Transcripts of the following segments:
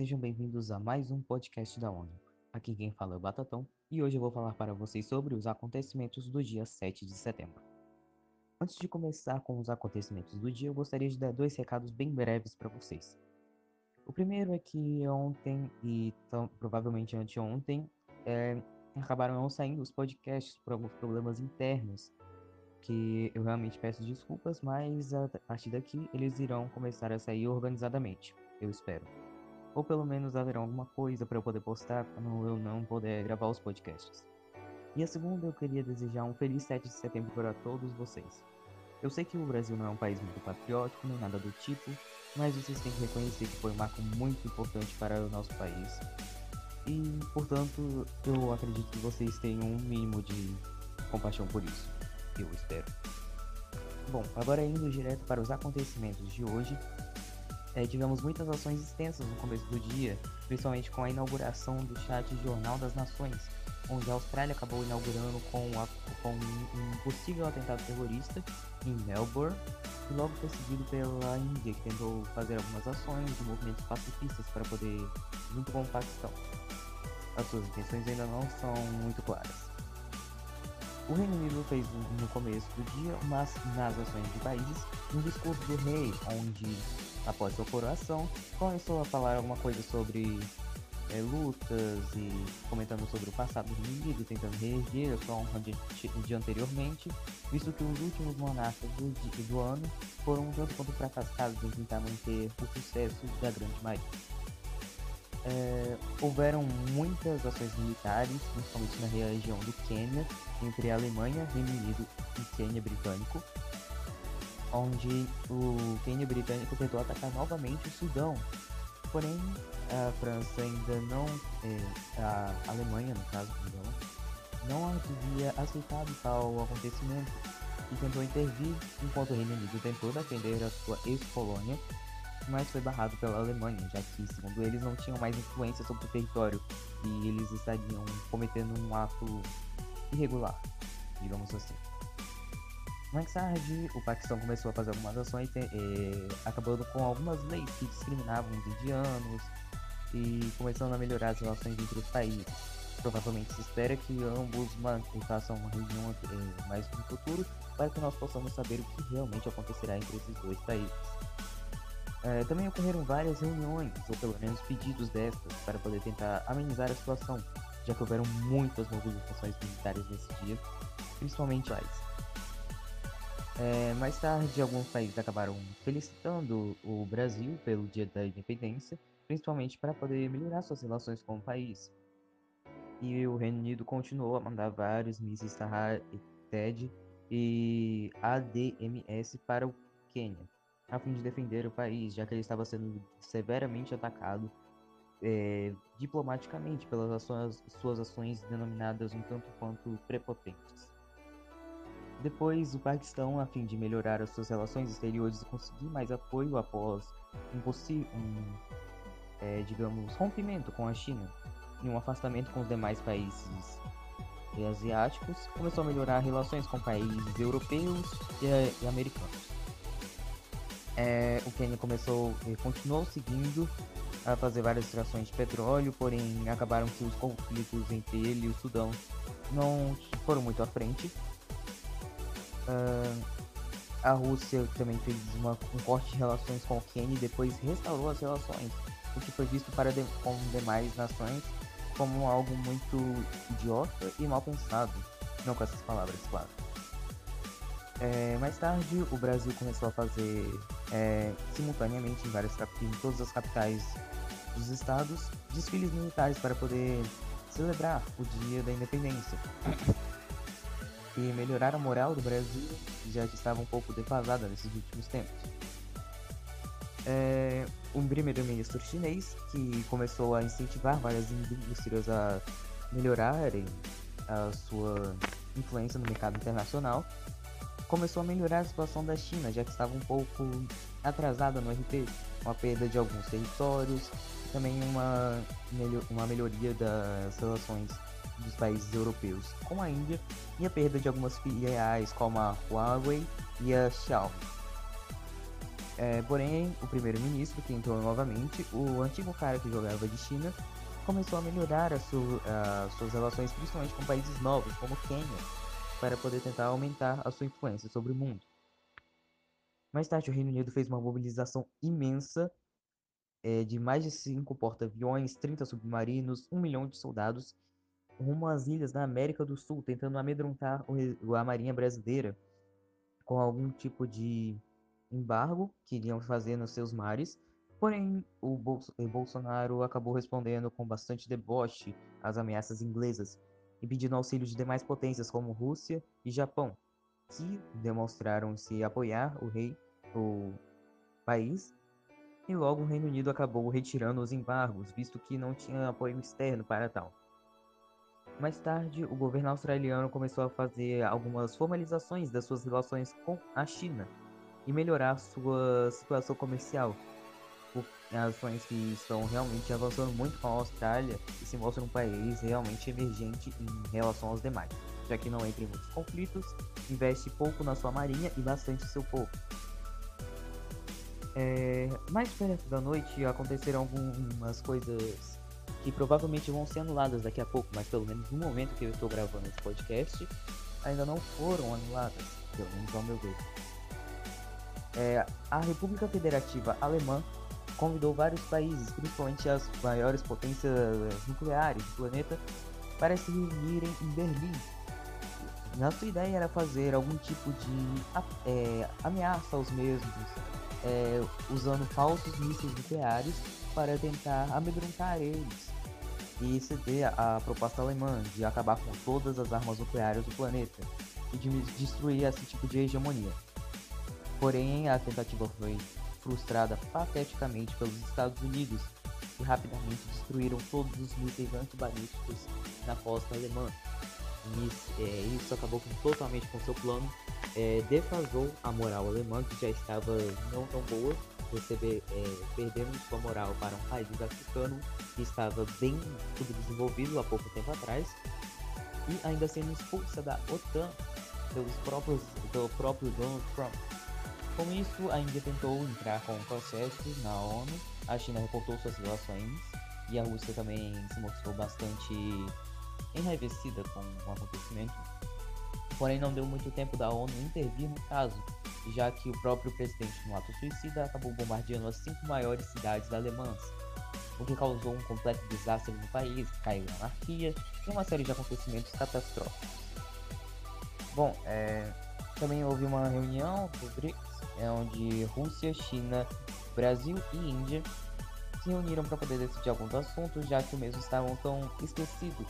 sejam bem-vindos a mais um podcast da ONU. Aqui quem fala é o Batatão e hoje eu vou falar para vocês sobre os acontecimentos do dia 7 de setembro. Antes de começar com os acontecimentos do dia, eu gostaria de dar dois recados bem breves para vocês. O primeiro é que ontem e tão, provavelmente anteontem é, acabaram não saindo os podcasts por alguns problemas internos que eu realmente peço desculpas, mas a partir daqui eles irão começar a sair organizadamente, eu espero. Ou pelo menos haverá alguma coisa para eu poder postar quando eu não puder gravar os podcasts. E a segunda, eu queria desejar um feliz 7 de setembro para todos vocês. Eu sei que o Brasil não é um país muito patriótico, nem nada do tipo, mas vocês têm que reconhecer que foi um marco muito importante para o nosso país. E, portanto, eu acredito que vocês tenham um mínimo de compaixão por isso eu espero. Bom, agora indo direto para os acontecimentos de hoje, é, tivemos muitas ações extensas no começo do dia, principalmente com a inauguração do chat Jornal das Nações, onde a Austrália acabou inaugurando com, a, com um possível atentado terrorista em Melbourne, e logo foi seguido pela Índia, que tentou fazer algumas ações de movimentos pacifistas para poder, junto com o Paquistão. As suas intenções ainda não são muito claras. O Reino Unido fez no começo do dia, mas nas ações de países, um discurso do rei, onde, após sua coroação, começou a falar alguma coisa sobre é, lutas e comentando sobre o passado do Reino Unido, tentando reerguer a sua honra de, de, anteriormente, visto que os últimos monarcas do, do ano foram um tanto quanto fracassados em tentar manter o sucesso da grande maioria é, houveram muitas ações militares, principalmente na região do Quênia, entre a Alemanha, Reino Unido e Quênia britânico, onde o Quênia britânico tentou atacar novamente o Sudão. Porém, a França ainda não, é, a Alemanha, no caso, não havia aceitado tal acontecimento e tentou intervir, enquanto o Reino Unido tentou defender a sua ex-colônia mas foi barrado pela Alemanha, já que, segundo eles, não tinham mais influência sobre o território e eles estariam cometendo um ato irregular, digamos assim. Mais tarde, o Paquistão começou a fazer algumas ações, eh, acabando com algumas leis que discriminavam os indianos e começando a melhorar as relações entre os países. Provavelmente se espera que ambos façam uma reunião eh, mais no futuro para que nós possamos saber o que realmente acontecerá entre esses dois países. É, também ocorreram várias reuniões, ou pelo menos pedidos destas, para poder tentar amenizar a situação, já que houveram muitas movimentações militares nesse dia, principalmente lá. É, mais tarde, alguns países acabaram felicitando o Brasil pelo Dia da Independência, principalmente para poder melhorar suas relações com o país. E o Reino Unido continuou a mandar vários mísseis Sahar e TED e ADMS para o Quênia a fim de defender o país, já que ele estava sendo severamente atacado é, diplomaticamente pelas ações, suas ações denominadas um tanto quanto prepotentes. Depois, o Paquistão, a fim de melhorar as suas relações exteriores e conseguir mais apoio após um possível, um, é, digamos, rompimento com a China e um afastamento com os demais países asiáticos, começou a melhorar relações com países europeus e, e americanos é, o Quênia começou e continuou seguindo a fazer várias extrações de petróleo, porém acabaram que os conflitos entre ele e o Sudão não foram muito à frente. Uh, a Rússia também fez uma, um corte de relações com o Quênia e depois restaurou as relações, o que foi visto para de, com demais nações como algo muito idiota e mal pensado. Não com essas palavras, claro. É, mais tarde, o Brasil começou a fazer é, simultaneamente em, várias, em todas as capitais dos estados desfiles militares para poder celebrar o dia da independência e melhorar a moral do Brasil, que já estava um pouco defasada nesses últimos tempos. É, um primeiro-ministro chinês que começou a incentivar várias indústrias a melhorarem a sua influência no mercado internacional começou a melhorar a situação da China, já que estava um pouco atrasada no RP, com a perda de alguns territórios, também uma, uma melhoria das relações dos países europeus com a Índia e a perda de algumas filiais como a Huawei e a Xiaomi. É, porém, o primeiro-ministro, que entrou novamente, o antigo cara que jogava de China, começou a melhorar as suas relações, principalmente com países novos, como Quênia, para poder tentar aumentar a sua influência sobre o mundo. Mais tarde, o Reino Unido fez uma mobilização imensa é, de mais de 5 porta-aviões, 30 submarinos, 1 milhão de soldados rumo às ilhas da América do Sul, tentando amedrontar a marinha brasileira com algum tipo de embargo que iriam fazer nos seus mares. Porém, o Bolsonaro acabou respondendo com bastante deboche às ameaças inglesas e pedindo auxílio de demais potências como Rússia e Japão, que demonstraram se apoiar o rei, o país, e logo o Reino Unido acabou retirando os embargos, visto que não tinha apoio externo para tal. Mais tarde, o governo australiano começou a fazer algumas formalizações das suas relações com a China e melhorar sua situação comercial. Por ações que estão realmente avançando muito com a Austrália e se mostra um país realmente emergente em relação aos demais, já que não entra em muitos conflitos, investe pouco na sua marinha e bastante seu povo. É, mais perto da noite aconteceram algumas coisas que provavelmente vão ser anuladas daqui a pouco, mas pelo menos no momento que eu estou gravando esse podcast, ainda não foram anuladas, pelo menos ao meu ver. É, a República Federativa Alemã convidou vários países, principalmente as maiores potências nucleares do planeta, para se reunirem em Berlim. Na sua ideia era fazer algum tipo de é, ameaça aos mesmos, é, usando falsos mísseis nucleares para tentar amedrontar eles e ceder a proposta alemã de acabar com todas as armas nucleares do planeta e de destruir esse tipo de hegemonia. Porém, a tentativa foi frustrada pateticamente pelos Estados Unidos, que rapidamente destruíram todos os mísseis antibalísticos na costa alemã. E, é, isso acabou com, totalmente com seu plano, é, defasou a moral alemã, que já estava não tão boa, receber, é, perdendo sua moral para um país africano que estava bem subdesenvolvido há pouco tempo atrás e ainda sendo expulsa da OTAN pelos próprios, pelo próprio Donald Trump. Com isso, a Índia tentou entrar com protestos na ONU, a China reportou suas relações e a Rússia também se mostrou bastante enraivecida com o acontecimento. Porém, não deu muito tempo da ONU intervir no caso, já que o próprio presidente, no ato suicida, acabou bombardeando as cinco maiores cidades alemãs, o que causou um completo desastre no país, caiu a anarquia e uma série de acontecimentos catastróficos. Bom, é, também houve uma reunião do BRICS, é, onde Rússia, China, Brasil e Índia se reuniram para poder decidir alguns assuntos, já que os mesmos estavam tão esquecidos,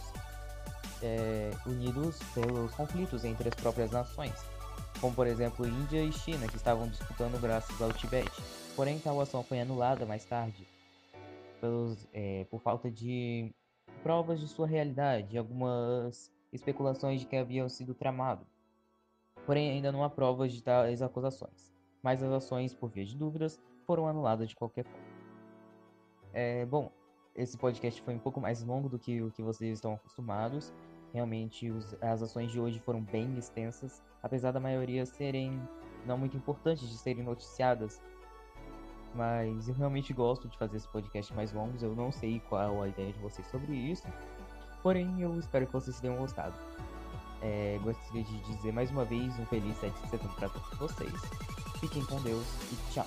é, unidos pelos conflitos entre as próprias nações como por exemplo Índia e China, que estavam disputando graças ao Tibete. Porém, tal ação foi anulada mais tarde pelos, é, por falta de provas de sua realidade e algumas especulações de que haviam sido tramado. Porém, ainda não há provas de tais acusações, mas as ações, por via de dúvidas, foram anuladas de qualquer forma. É, bom, esse podcast foi um pouco mais longo do que o que vocês estão acostumados. Realmente, os, as ações de hoje foram bem extensas, apesar da maioria serem não muito importantes de serem noticiadas. Mas eu realmente gosto de fazer esse podcast mais longos. Eu não sei qual a ideia de vocês sobre isso. Porém, eu espero que vocês tenham gostado. É, gostaria de dizer mais uma vez um feliz 7 de setembro para todos vocês. Fiquem com Deus e tchau.